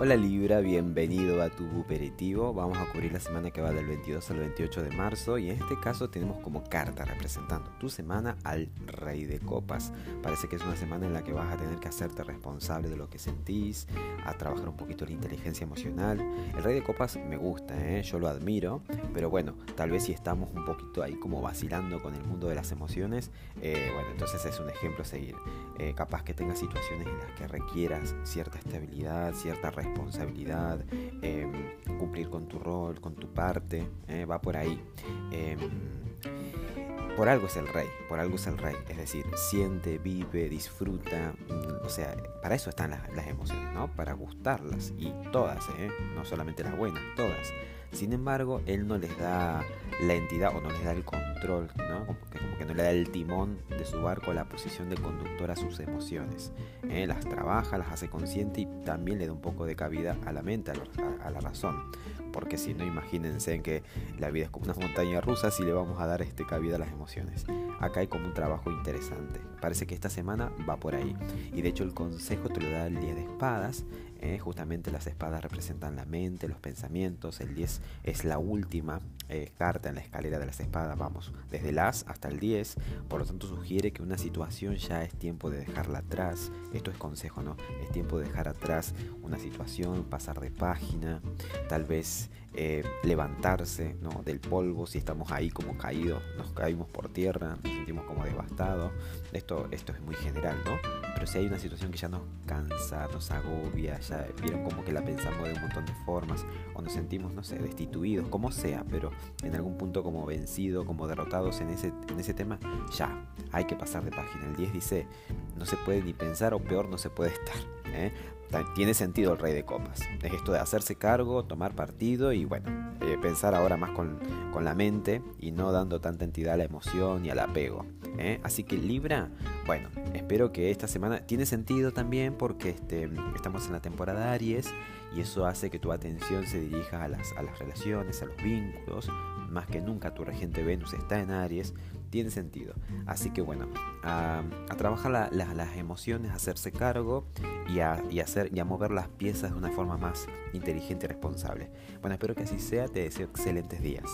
Hola Libra, bienvenido a tu aperitivo. Vamos a cubrir la semana que va del 22 al 28 de marzo y en este caso tenemos como carta representando tu semana al Rey de Copas. Parece que es una semana en la que vas a tener que hacerte responsable de lo que sentís, a trabajar un poquito la inteligencia emocional. El Rey de Copas me gusta, ¿eh? yo lo admiro, pero bueno, tal vez si estamos un poquito ahí como vacilando con el mundo de las emociones, eh, bueno, entonces es un ejemplo a seguir. Eh, capaz que tengas situaciones en las que requieras cierta estabilidad, cierta responsabilidad responsabilidad, em, cumplir con tu rol, con tu parte, eh, va por ahí. Em, por algo es el rey, por algo es el rey. Es decir, siente, vive, disfruta. Mm, o sea, para eso están las, las emociones, ¿no? Para gustarlas. Y todas, ¿eh? No solamente las buenas, todas. Sin embargo, él no les da la entidad o no les da el control, ¿no? Como que, no le da el timón de su barco la posición de conductor a sus emociones. ¿eh? Las trabaja, las hace consciente y también le da un poco de cabida a la mente, a, la razón. Porque si no, imagínense en que la vida es como una montaña rusa si le vamos a dar este cabida a las emociones. Acá hay como un trabajo interesante. Parece que esta semana va por ahí. Y de hecho el consejo te lo da el 10 de espadas. ¿Eh? justamente las espadas representan la mente, los pensamientos. El 10 es la última eh, carta en la escalera de las espadas, vamos, desde el as hasta el 10. Por lo tanto, sugiere que una situación ya es tiempo de dejarla atrás. Esto es consejo, ¿no? Es tiempo de dejar atrás una situación, pasar de página, tal vez eh, levantarse del polvo si estamos ahí como caídos, nos caímos por tierra, nos sentimos como devastados. Esto, esto es muy general, ¿no? Pero si hay una situación que ya nos cansa, nos agobia, ya vieron como que la pensamos de un montón de formas, o nos sentimos, no sé, destituidos, como sea, pero en algún punto como vencidos, como derrotados en ese, en ese tema, ya, hay que pasar de página. El 10 dice, no se puede ni pensar o peor no se puede estar. ¿eh? Tiene sentido el rey de copas. Es esto de hacerse cargo, tomar partido y bueno, eh, pensar ahora más con, con, la mente y no dando tanta entidad a la emoción y al apego. ¿eh? Así que Libra, bueno, espero que esta semana tiene sentido también porque este, estamos en la temporada Aries y eso hace que tu atención se dirija a las, a las relaciones, a los vínculos. Más que nunca tu regente Venus está en Aries, tiene sentido. Así que bueno, a, trabajar las emociones, a hacerse cargo y a, y, hacer, y a mover las piezas de una forma más inteligente y responsable. Bueno, espero que así sea, te deseo excelentes días.